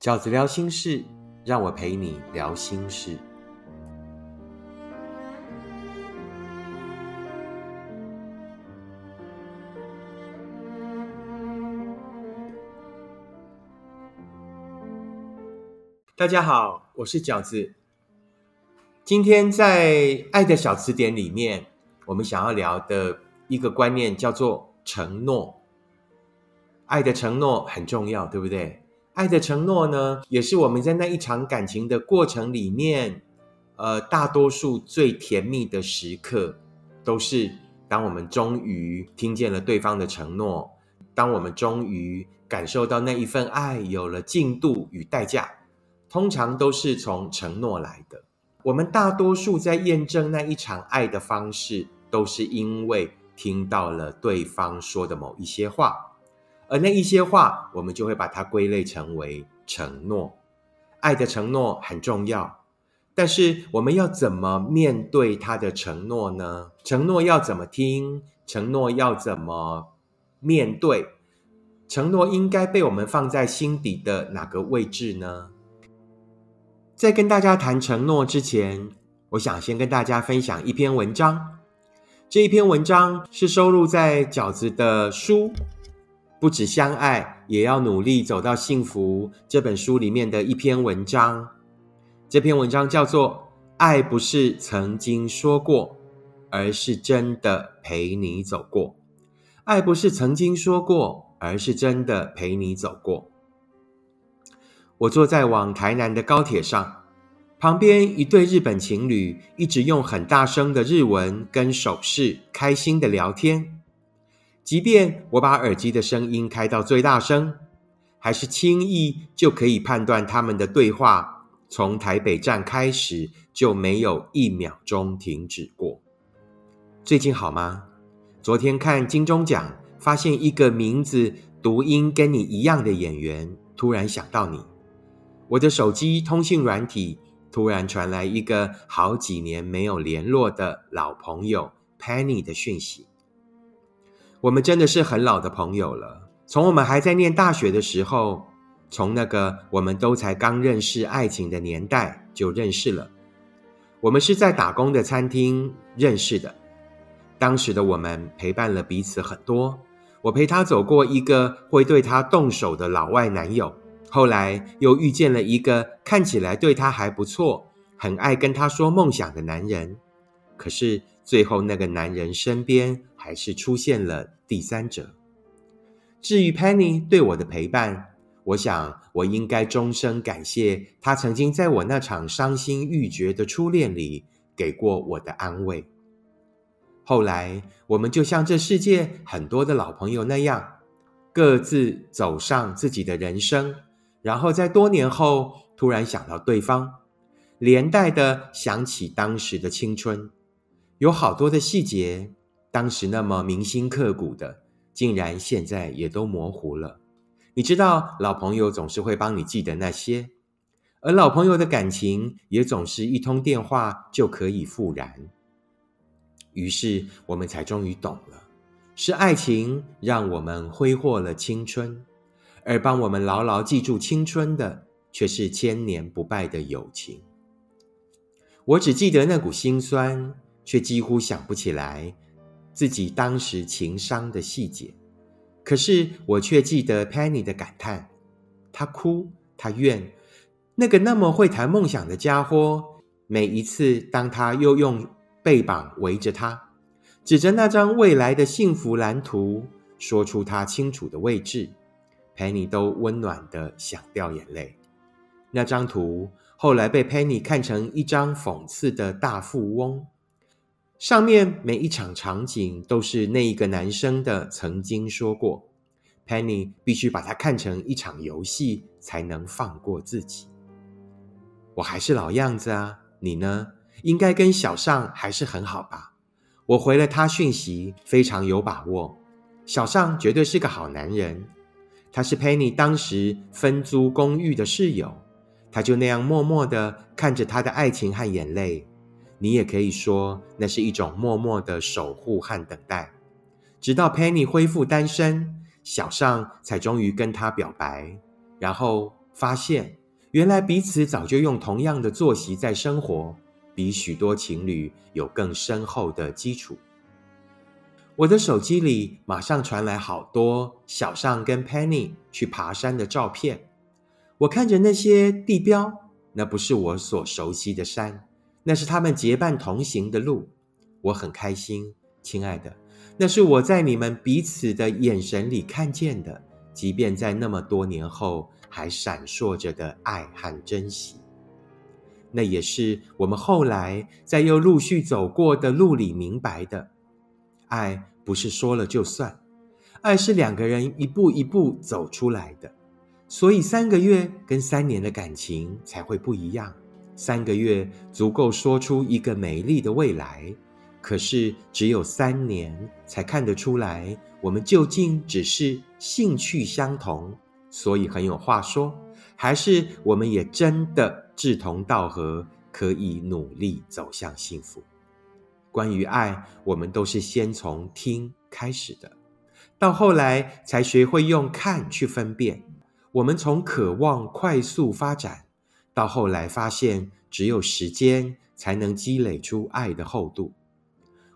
饺子聊心事，让我陪你聊心事。大家好，我是饺子。今天在《爱的小词典》里面，我们想要聊的一个观念叫做承诺。爱的承诺很重要，对不对？爱的承诺呢，也是我们在那一场感情的过程里面，呃，大多数最甜蜜的时刻，都是当我们终于听见了对方的承诺，当我们终于感受到那一份爱有了进度与代价，通常都是从承诺来的。我们大多数在验证那一场爱的方式，都是因为听到了对方说的某一些话。而那一些话，我们就会把它归类成为承诺。爱的承诺很重要，但是我们要怎么面对他的承诺呢？承诺要怎么听？承诺要怎么面对？承诺应该被我们放在心底的哪个位置呢？在跟大家谈承诺之前，我想先跟大家分享一篇文章。这一篇文章是收录在饺子的书。不止相爱，也要努力走到幸福。这本书里面的一篇文章，这篇文章叫做《爱不是曾经说过，而是真的陪你走过》。爱不是曾经说过，而是真的陪你走过。我坐在往台南的高铁上，旁边一对日本情侣一直用很大声的日文跟手势开心的聊天。即便我把耳机的声音开到最大声，还是轻易就可以判断他们的对话从台北站开始就没有一秒钟停止过。最近好吗？昨天看金钟奖，发现一个名字读音跟你一样的演员，突然想到你。我的手机通讯软体突然传来一个好几年没有联络的老朋友 Penny 的讯息。我们真的是很老的朋友了。从我们还在念大学的时候，从那个我们都才刚认识爱情的年代就认识了。我们是在打工的餐厅认识的。当时的我们陪伴了彼此很多。我陪他走过一个会对他动手的老外男友，后来又遇见了一个看起来对他还不错、很爱跟他说梦想的男人。可是最后，那个男人身边还是出现了第三者。至于 Penny 对我的陪伴，我想我应该终生感谢他曾经在我那场伤心欲绝的初恋里给过我的安慰。后来，我们就像这世界很多的老朋友那样，各自走上自己的人生，然后在多年后突然想到对方，连带的想起当时的青春。有好多的细节，当时那么铭心刻骨的，竟然现在也都模糊了。你知道，老朋友总是会帮你记得那些，而老朋友的感情也总是一通电话就可以复燃。于是我们才终于懂了，是爱情让我们挥霍了青春，而帮我们牢牢记住青春的，却是千年不败的友情。我只记得那股心酸。却几乎想不起来自己当时情伤的细节，可是我却记得 Penny 的感叹：他哭，他怨那个那么会谈梦想的家伙。每一次，当他又用背膀围着他，指着那张未来的幸福蓝图，说出他清楚的位置，Penny 都温暖的想掉眼泪。那张图后来被 Penny 看成一张讽刺的大富翁。上面每一场场景都是那一个男生的曾经说过，Penny 必须把它看成一场游戏才能放过自己。我还是老样子啊，你呢？应该跟小尚还是很好吧？我回了他讯息，非常有把握。小尚绝对是个好男人，他是 Penny 当时分租公寓的室友，他就那样默默的看着他的爱情和眼泪。你也可以说，那是一种默默的守护和等待，直到 Penny 恢复单身，小尚才终于跟他表白，然后发现原来彼此早就用同样的作息在生活，比许多情侣有更深厚的基础。我的手机里马上传来好多小尚跟 Penny 去爬山的照片。我看着那些地标，那不是我所熟悉的山，那是他们结伴同行的路。我很开心，亲爱的，那是我在你们彼此的眼神里看见的，即便在那么多年后还闪烁着的爱和珍惜。那也是我们后来在又陆续走过的路里明白的，爱。不是说了就算，爱是两个人一步一步走出来的，所以三个月跟三年的感情才会不一样。三个月足够说出一个美丽的未来，可是只有三年才看得出来，我们究竟只是兴趣相同，所以很有话说，还是我们也真的志同道合，可以努力走向幸福。关于爱，我们都是先从听开始的，到后来才学会用看去分辨。我们从渴望快速发展，到后来发现只有时间才能积累出爱的厚度。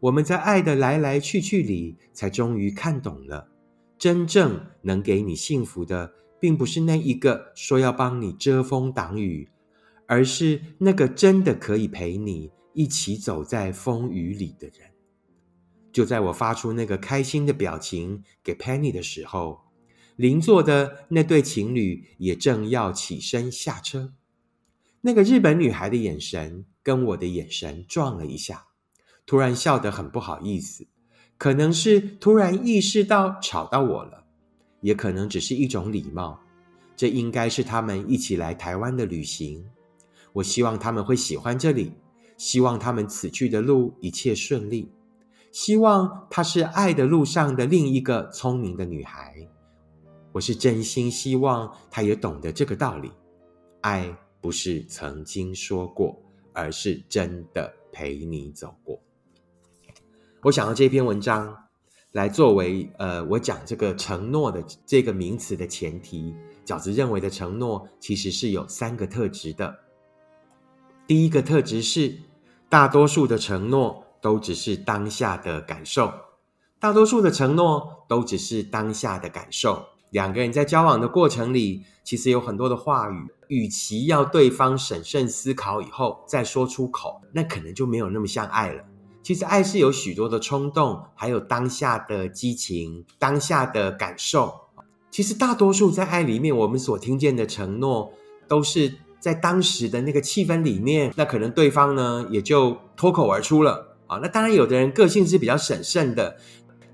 我们在爱的来来去去里，才终于看懂了，真正能给你幸福的，并不是那一个说要帮你遮风挡雨，而是那个真的可以陪你。一起走在风雨里的人，就在我发出那个开心的表情给 Penny 的时候，邻座的那对情侣也正要起身下车。那个日本女孩的眼神跟我的眼神撞了一下，突然笑得很不好意思，可能是突然意识到吵到我了，也可能只是一种礼貌。这应该是他们一起来台湾的旅行，我希望他们会喜欢这里。希望他们此去的路一切顺利。希望她是爱的路上的另一个聪明的女孩。我是真心希望她也懂得这个道理：爱不是曾经说过，而是真的陪你走过。我想要这篇文章来作为呃，我讲这个承诺的这个名词的前提。饺子认为的承诺其实是有三个特质的。第一个特质是。大多数的承诺都只是当下的感受，大多数的承诺都只是当下的感受。两个人在交往的过程里，其实有很多的话语，与其要对方审慎思考以后再说出口，那可能就没有那么像爱了。其实爱是有许多的冲动，还有当下的激情、当下的感受。其实大多数在爱里面，我们所听见的承诺都是。在当时的那个气氛里面，那可能对方呢也就脱口而出了啊。那当然，有的人个性是比较审慎的，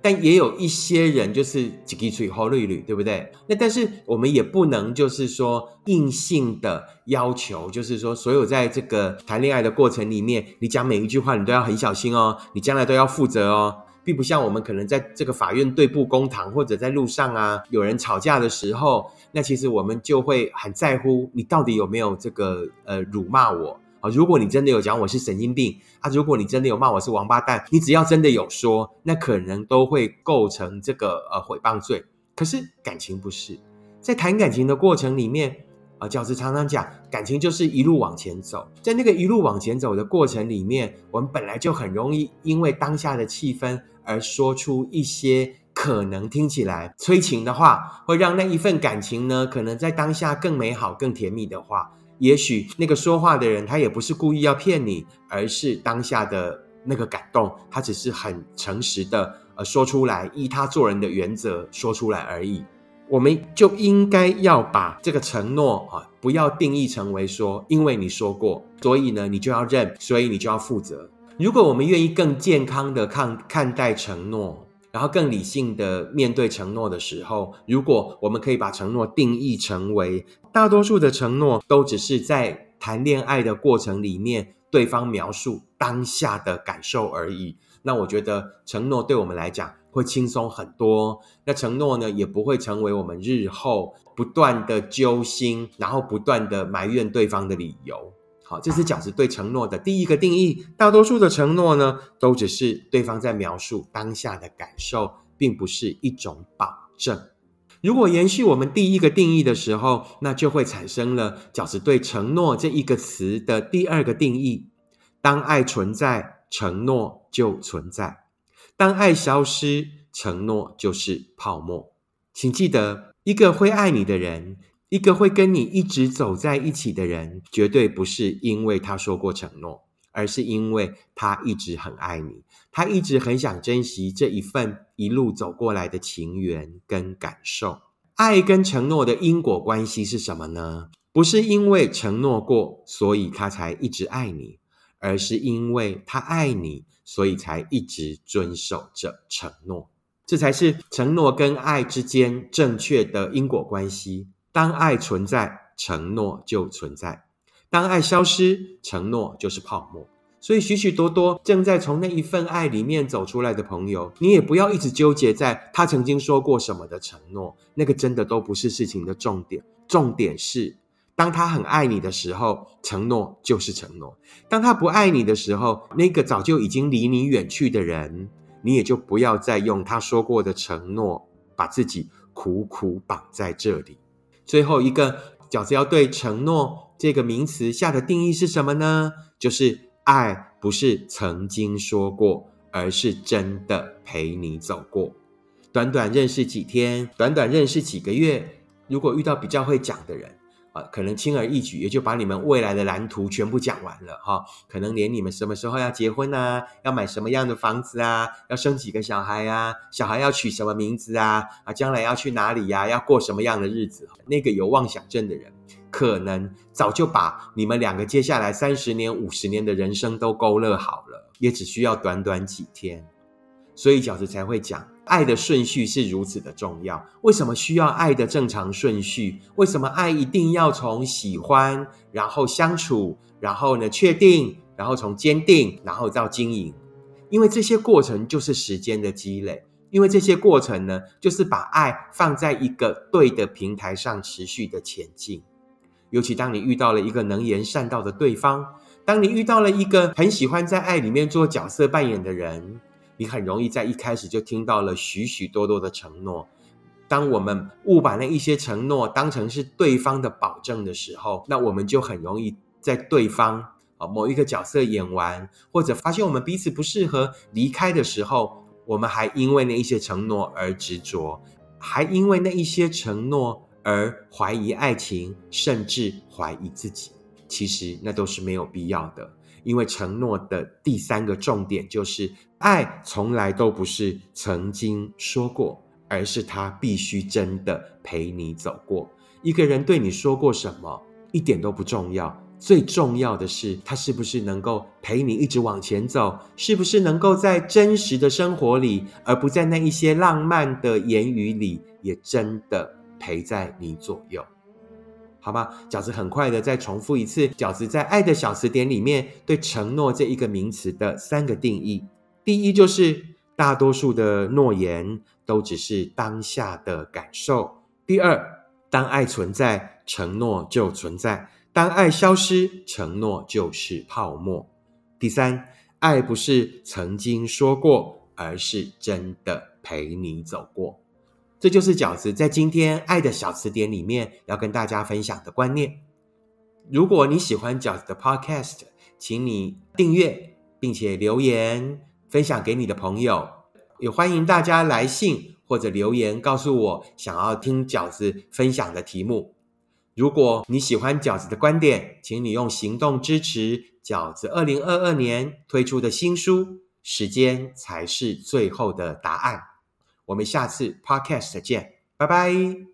但也有一些人就是几滴水后绿绿，对不对？那但是我们也不能就是说硬性的要求，就是说所有在这个谈恋爱的过程里面，你讲每一句话你都要很小心哦，你将来都要负责哦。并不像我们可能在这个法院对簿公堂，或者在路上啊，有人吵架的时候，那其实我们就会很在乎你到底有没有这个呃辱骂我如果你真的有讲我是神经病啊，如果你真的有骂我是王八蛋，你只要真的有说，那可能都会构成这个呃诽谤罪。可是感情不是，在谈感情的过程里面啊，教师常常讲，感情就是一路往前走，在那个一路往前走的过程里面，我们本来就很容易因为当下的气氛。而说出一些可能听起来催情的话，会让那一份感情呢，可能在当下更美好、更甜蜜的话。也许那个说话的人，他也不是故意要骗你，而是当下的那个感动，他只是很诚实的呃说出来，依他做人的原则说出来而已。我们就应该要把这个承诺啊，不要定义成为说，因为你说过，所以呢，你就要认，所以你就要负责。如果我们愿意更健康的看看待承诺，然后更理性的面对承诺的时候，如果我们可以把承诺定义成为大多数的承诺都只是在谈恋爱的过程里面，对方描述当下的感受而已，那我觉得承诺对我们来讲会轻松很多。那承诺呢，也不会成为我们日后不断的揪心，然后不断的埋怨对方的理由。好，这是饺子对承诺的第一个定义。大多数的承诺呢，都只是对方在描述当下的感受，并不是一种保证。如果延续我们第一个定义的时候，那就会产生了饺子对承诺这一个词的第二个定义：当爱存在，承诺就存在；当爱消失，承诺就是泡沫。请记得，一个会爱你的人，一个会跟你一直走在一起的人，绝对不是因为他说过承诺。而是因为他一直很爱你，他一直很想珍惜这一份一路走过来的情缘跟感受。爱跟承诺的因果关系是什么呢？不是因为承诺过，所以他才一直爱你，而是因为他爱你，所以才一直遵守着承诺。这才是承诺跟爱之间正确的因果关系。当爱存在，承诺就存在。当爱消失，承诺就是泡沫。所以，许许多多正在从那一份爱里面走出来的朋友，你也不要一直纠结在他曾经说过什么的承诺，那个真的都不是事情的重点。重点是，当他很爱你的时候，承诺就是承诺；当他不爱你的时候，那个早就已经离你远去的人，你也就不要再用他说过的承诺把自己苦苦绑在这里。最后一个饺子要对承诺。这个名词下的定义是什么呢？就是爱不是曾经说过，而是真的陪你走过。短短认识几天，短短认识几个月，如果遇到比较会讲的人。可能轻而易举也就把你们未来的蓝图全部讲完了哈，可能连你们什么时候要结婚啊，要买什么样的房子啊，要生几个小孩啊，小孩要取什么名字啊，啊，将来要去哪里呀，要过什么样的日子？那个有妄想症的人，可能早就把你们两个接下来三十年、五十年的人生都勾勒好了，也只需要短短几天，所以饺子才会讲。爱的顺序是如此的重要，为什么需要爱的正常顺序？为什么爱一定要从喜欢，然后相处，然后呢确定，然后从坚定，然后到经营？因为这些过程就是时间的积累，因为这些过程呢，就是把爱放在一个对的平台上持续的前进。尤其当你遇到了一个能言善道的对方，当你遇到了一个很喜欢在爱里面做角色扮演的人。你很容易在一开始就听到了许许多多的承诺。当我们误把那一些承诺当成是对方的保证的时候，那我们就很容易在对方啊某一个角色演完，或者发现我们彼此不适合离开的时候，我们还因为那一些承诺而执着，还因为那一些承诺而怀疑爱情，甚至怀疑自己。其实那都是没有必要的。因为承诺的第三个重点就是，爱从来都不是曾经说过，而是他必须真的陪你走过。一个人对你说过什么，一点都不重要，最重要的是他是不是能够陪你一直往前走，是不是能够在真实的生活里，而不在那一些浪漫的言语里，也真的陪在你左右。好吧，饺子很快的再重复一次，饺子在《爱的小词典》里面对承诺这一个名词的三个定义。第一，就是大多数的诺言都只是当下的感受；第二，当爱存在，承诺就存在；当爱消失，承诺就是泡沫；第三，爱不是曾经说过，而是真的陪你走过。这就是饺子在今天《爱的小词典》里面要跟大家分享的观念。如果你喜欢饺子的 Podcast，请你订阅，并且留言分享给你的朋友。也欢迎大家来信或者留言告诉我想要听饺子分享的题目。如果你喜欢饺子的观点，请你用行动支持饺子二零二二年推出的新书《时间才是最后的答案》。我们下次 podcast 见，拜拜。